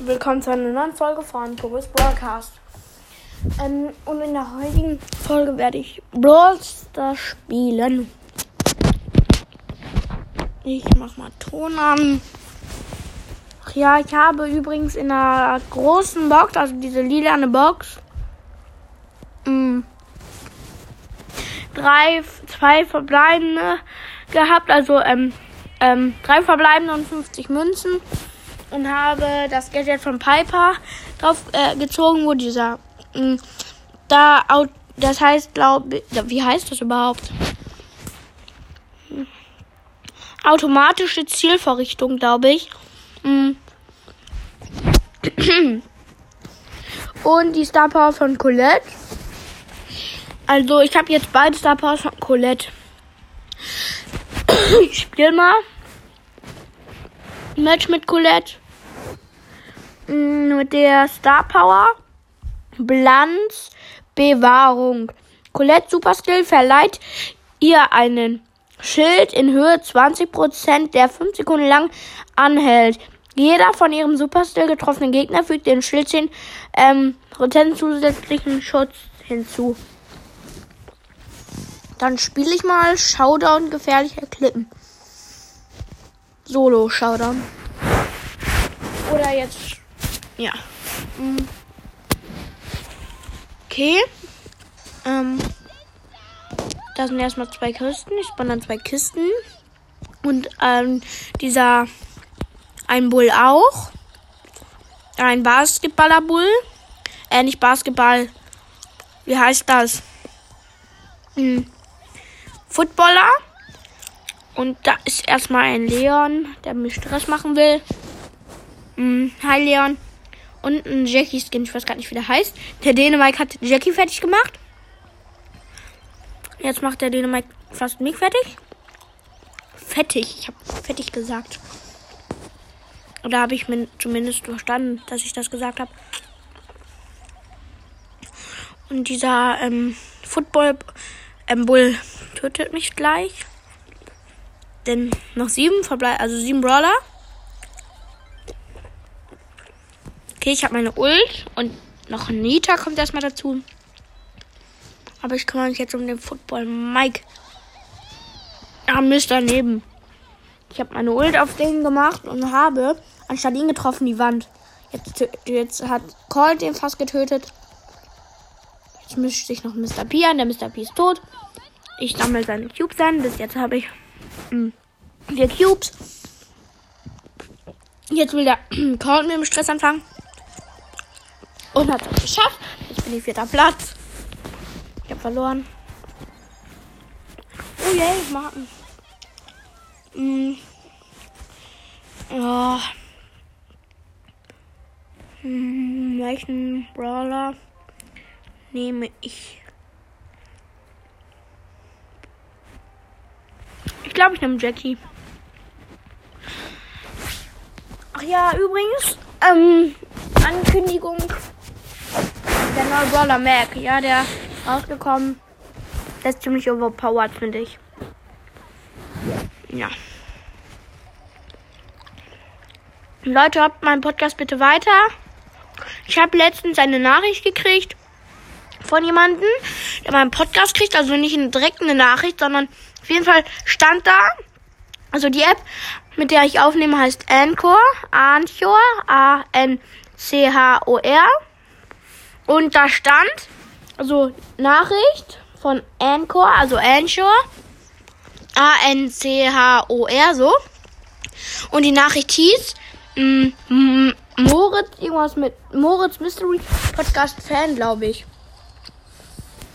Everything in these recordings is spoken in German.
willkommen zu einer neuen Folge von Tobis Broadcast. Ähm, und in der heutigen Folge werde ich Brawl Stars spielen. Ich mach mal Ton an. Ach ja, ich habe übrigens in einer großen Box, also diese lilane Box, mh, drei, zwei verbleibende gehabt, also ähm, ähm, drei verbleibende und 50 Münzen und habe das Gadget von Piper drauf äh, gezogen, wo dieser mh, da das heißt, glaube wie heißt das überhaupt? Automatische Zielverrichtung, glaube ich. Und die Star Power von Colette. Also, ich habe jetzt beide Star Powers von Colette. ich spiele mal. Match mit Colette. Mm, mit der Star Power. Blanz Bewahrung. Colette Super Skill verleiht ihr einen Schild in Höhe 20%, der 5 Sekunden lang anhält. Jeder von ihrem Super Skill getroffenen Gegner fügt den Schild 10 ähm, zusätzlichen Schutz hinzu. Dann spiele ich mal Showdown gefährlicher Klippen. Solo Showdown. Oder jetzt. Ja. Mm. Okay. Ähm. Da sind erstmal zwei Kisten. Ich spawn dann zwei Kisten. Und ähm, dieser. Ein Bull auch. Ein Basketballer-Bull. Äh, nicht Basketball. Wie heißt das? Hm. Footballer. Und da ist erstmal ein Leon, der mir Stress machen will. Hm. Hi Leon. Und ein Jackie-Skin, ich weiß gar nicht, wie der heißt. Der Dänemark hat Jackie fertig gemacht. Jetzt macht der Dänemark fast mich fertig. Fettig, ich habe fettig gesagt. Oder habe ich mir zumindest verstanden, dass ich das gesagt habe. Und dieser ähm, Football ähm, Bull tötet mich gleich. Denn noch sieben verbleiben, also sieben Brawler. Okay, ich habe meine Ult und noch Nita kommt erstmal dazu. Aber ich kümmere mich jetzt um den Football Mike. Ah, Mist daneben. Ich habe meine Ult auf den gemacht und habe anstatt ihn getroffen die Wand. Jetzt, jetzt hat Colt den fast getötet. Jetzt mischt sich noch Mr. P an. Der Mr. P ist tot. Ich sammle seine Cubes an. Bis jetzt habe ich vier Cubes. Jetzt will der Colt mit dem Stress anfangen. Und hat es geschafft. Jetzt bin ich vierter Platz. Ich habe verloren. Oh yay, Marken. Mm. Oh. Hm, welchen Brawler nehme ich? Ich glaube, ich nehme Jackie. Ach ja, übrigens, ähm, Ankündigung. Der neue Brawler Mac, ja, der rausgekommen. Der ist ziemlich overpowered, finde ich. Ja. Leute, habt meinen Podcast bitte weiter. Ich habe letztens eine Nachricht gekriegt von jemandem, der meinen Podcast kriegt. Also nicht direkt eine Nachricht, sondern auf jeden Fall stand da. Also die App, mit der ich aufnehme, heißt Anchor. Anchor. A-N-C-H-O-R. Und da stand, also Nachricht von Anchor, also Anchor. A-N-C-H-O-R, so. Und die Nachricht hieß, mm, Moritz, irgendwas mit Moritz Mystery Podcast Fan, glaube ich.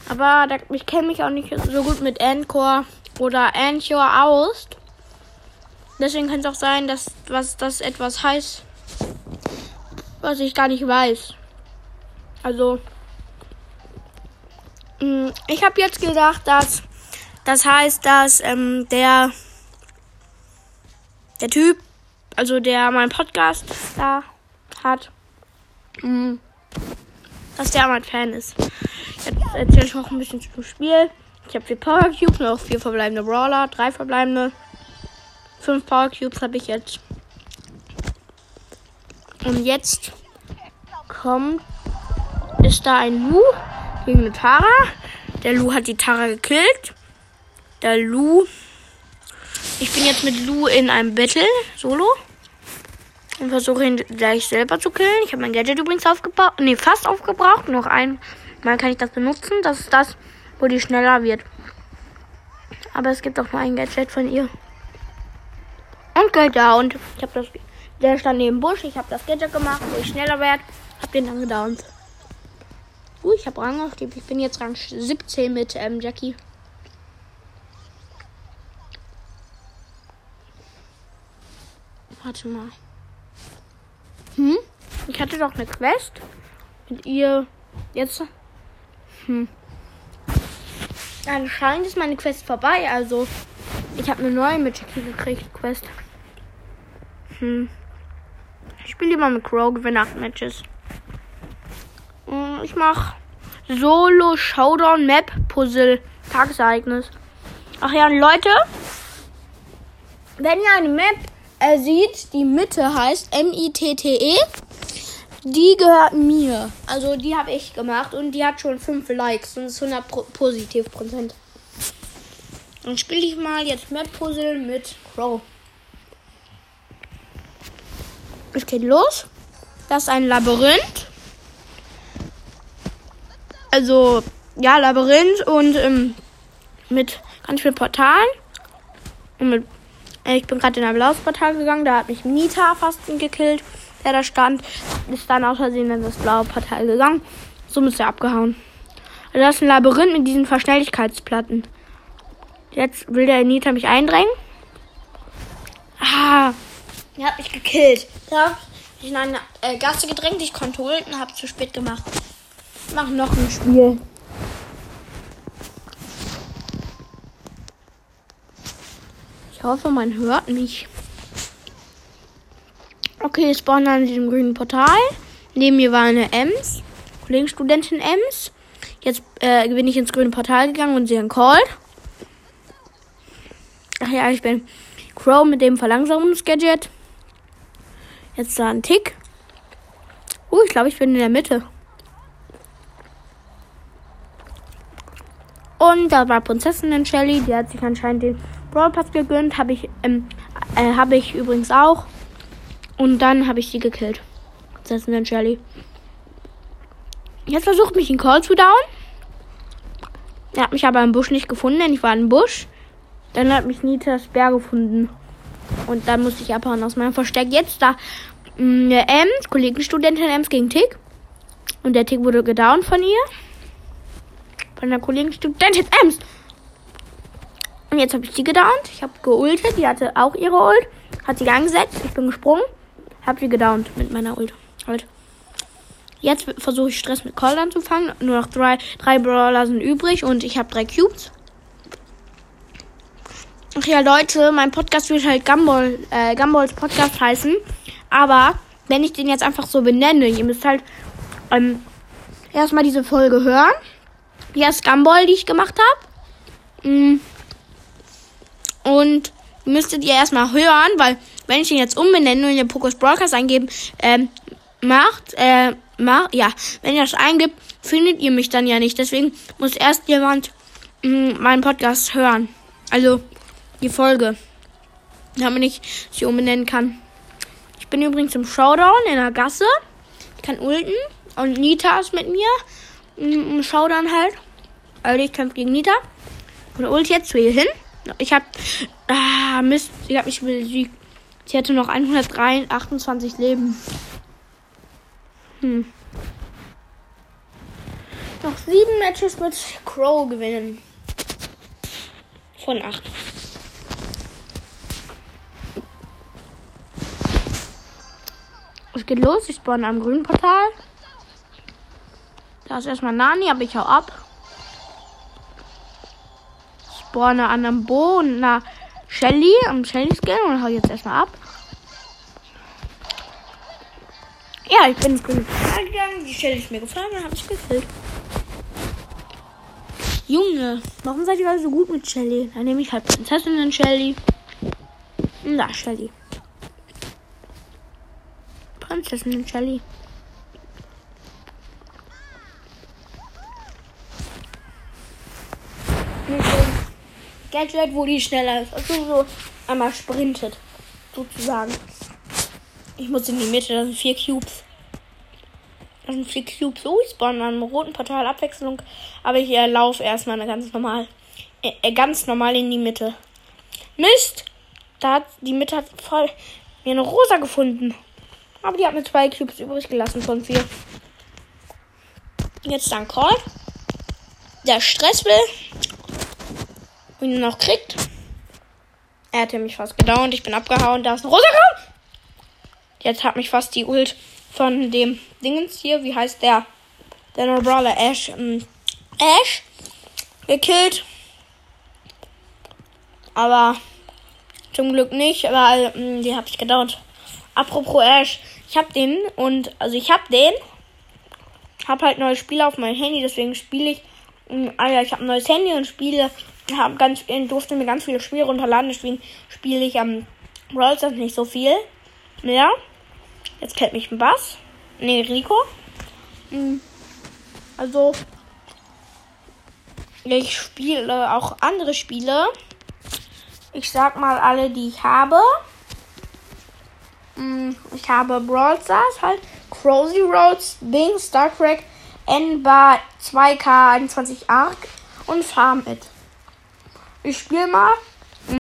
Aber da, ich kenne mich auch nicht so gut mit Anchor oder Anchor aus. Deswegen kann es auch sein, dass was das etwas heißt, was ich gar nicht weiß. Also, mh, ich habe jetzt gedacht, dass das heißt, dass ähm, der der Typ, also der mein Podcast da hat, mh, dass der mein Fan ist. Jetzt erzähle ich noch ein bisschen zum Spiel. Ich habe vier Power Cubes, noch vier verbleibende Brawler, drei verbleibende. Fünf Power Cubes habe ich jetzt. Und jetzt kommt, ist da ein Lu gegen eine Tara. Der Lu hat die Tara gekillt. Der Lu. Ich bin jetzt mit Lu in einem Battle, solo. Und versuche ihn gleich selber zu killen. Ich habe mein Gadget übrigens aufgebraucht. Nee, fast aufgebraucht. Noch einmal kann ich das benutzen. Das ist das, wo die schneller wird. Aber es gibt auch nur ein Gadget von ihr. Und gedownt. Ich habe das. Der stand neben Busch. Ich habe das Gadget gemacht, wo ich schneller werde. Hab den dann gedownt. Uh, ich habe Rang aufgegeben. Ich bin jetzt Rang 17 mit ähm, Jackie. Warte mal. Hm? Ich hatte doch eine Quest mit ihr. Jetzt. Hm. Anscheinend ist meine Quest vorbei. Also, ich habe eine neue mit Jackie gekriegt. Quest. Hm. Ich spiele lieber mit Crow, gewinne 8 Matches. Hm, ich mach Solo Showdown Map Puzzle Tagesereignis. Ach ja, Leute, wenn ihr eine Map äh, sieht, die Mitte heißt M-I-T-T-E, die gehört mir. Also die habe ich gemacht und die hat schon 5 Likes und ist 100 Pro positiv Prozent. Dann spiele ich mal jetzt Map Puzzle mit Crow. Es geht los. Das ist ein Labyrinth. Also, ja, Labyrinth und ähm, mit ganz vielen Portalen. Und mit, äh, ich bin gerade in ein blaues Portal gegangen, da hat mich Nita fast gekillt, der da stand. Ist dann aus Versehen in das blaue Portal gegangen. So ist er abgehauen. Also das ist ein Labyrinth mit diesen Verschnelligkeitsplatten. Jetzt will der Nita mich eindrängen. Ah, er hat mich gekillt. Hab ich in eine äh, Gasse gedrängt, ich konnte holen und habe zu spät gemacht. Ich mach noch ein Spiel. Ich hoffe, man hört mich. Okay, ich spawn an diesem grünen Portal. Neben mir war eine Ems. Kollegenstudentin Ems. Jetzt äh, bin ich ins grüne Portal gegangen und sehe einen Call. Ach ja, ich bin Crow mit dem Verlangsamungsgadget. Jetzt da ein Tick. Uh, ich glaube, ich bin in der Mitte. Und da war Prinzessin Shelly, die hat sich anscheinend den Brawl Pass gegönnt. Habe ich, ähm, äh, habe ich übrigens auch. Und dann habe ich sie gekillt. Prinzessin Shelly. Jetzt versucht mich ein Call zu down. Er hat mich aber im Busch nicht gefunden, denn ich war im Busch. Dann hat mich Nitas Bär gefunden. Und dann musste ich abhauen aus meinem Versteck. Jetzt da mm, eine Ems, Kollegenstudentin Ems gegen Tick. Und der Tick wurde gedownt von ihr von der Kollegenstudentin Ems. Und jetzt habe ich die gedownt. Ich habe geultet. Die hatte auch ihre Ult. Hat sie angesetzt. Ich bin gesprungen. Habe sie gedownt mit meiner Ult. Halt. Jetzt versuche ich Stress mit Cold anzufangen. Nur noch drei, drei Brawler sind übrig und ich habe drei Cubes. Ach ja, Leute, mein Podcast wird halt Gumball, äh, Gumballs Podcast heißen. Aber wenn ich den jetzt einfach so benenne, ihr müsst halt ähm, erstmal diese Folge hören die erst Gumball, die ich gemacht habe. Mm. Und müsstet ihr erstmal hören, weil wenn ich ihn jetzt umbenenne und in den Pokus Broadcast eingeben, ähm, macht, äh, macht, ja, wenn ihr das eingibt, findet ihr mich dann ja nicht. Deswegen muss erst jemand mh, mm, meinen Podcast hören. Also die Folge. Damit ich sie umbenennen kann. Ich bin übrigens im Showdown in der Gasse. Ich kann ulten. Und Nita ist mit mir im Showdown halt. Also ich kämpfe gegen Nita. Und ult jetzt zu ihr hin. Ich hab. Ah, Mist. Ich hab mich besiegt. Sie hatte noch 128 Leben. Hm. Noch sieben Matches mit Crow gewinnen. Von acht. Es geht los. Ich spawn am grünen Portal. Da ist erstmal Nani, aber ich hau ab. Spawne an einem Bo und Shelly, am Shelly Skin und hau jetzt erstmal ab. Ja, ich bin ins grüne Portal gegangen. Die Shelly ist mir gefallen und habe ich gekillt. Junge, warum seid ihr alle so gut mit Shelly? Dann nehme ich halt Prinzessin in Shelly. Na, Shelly. Prinzessin Shelly. Gadget, wo die schneller ist. Also so einmal sprintet. Sozusagen. Ich muss in die Mitte, das sind vier Cubes. Das sind vier Cubes. So, ich spawn an einem roten Portal Abwechslung. Aber ich laufe erstmal ganz normal. Äh, äh, ganz normal in die Mitte. Mist! Da hat die Mitte hat voll mir eine Rosa gefunden. Aber die hat mir zwei Cubes übrig gelassen von vier. Jetzt dann Call. Der Stress will. Und ihn noch kriegt. Er hatte mich fast gedauert. Ich bin abgehauen. Da ist ein rosa Raum. Jetzt hat mich fast die Ult von dem Dingens hier. Wie heißt der? Der No Brawler Ash. Ähm, Ash. Gekillt. Aber zum Glück nicht, weil ähm, die habe ich gedauert. Apropos Ash. Ich habe den und also ich habe den. Hab halt neue Spiele auf meinem Handy, deswegen spiele ich. Also ich habe ein neues Handy und spiele hab ganz, durfte mir ganz viele Spiele runterladen. Deswegen spiele ich am Brawl Stars nicht so viel mehr. Jetzt kennt mich ein Bass. Nee, Rico. Hm. Also, ich spiele auch andere Spiele. Ich sag mal alle, die ich habe. Hm, ich habe Brawl Stars, halt Crazy Roads, Bing, StarCrack, N-Bar 2K21 Arc und Farm It. Ich spiele mal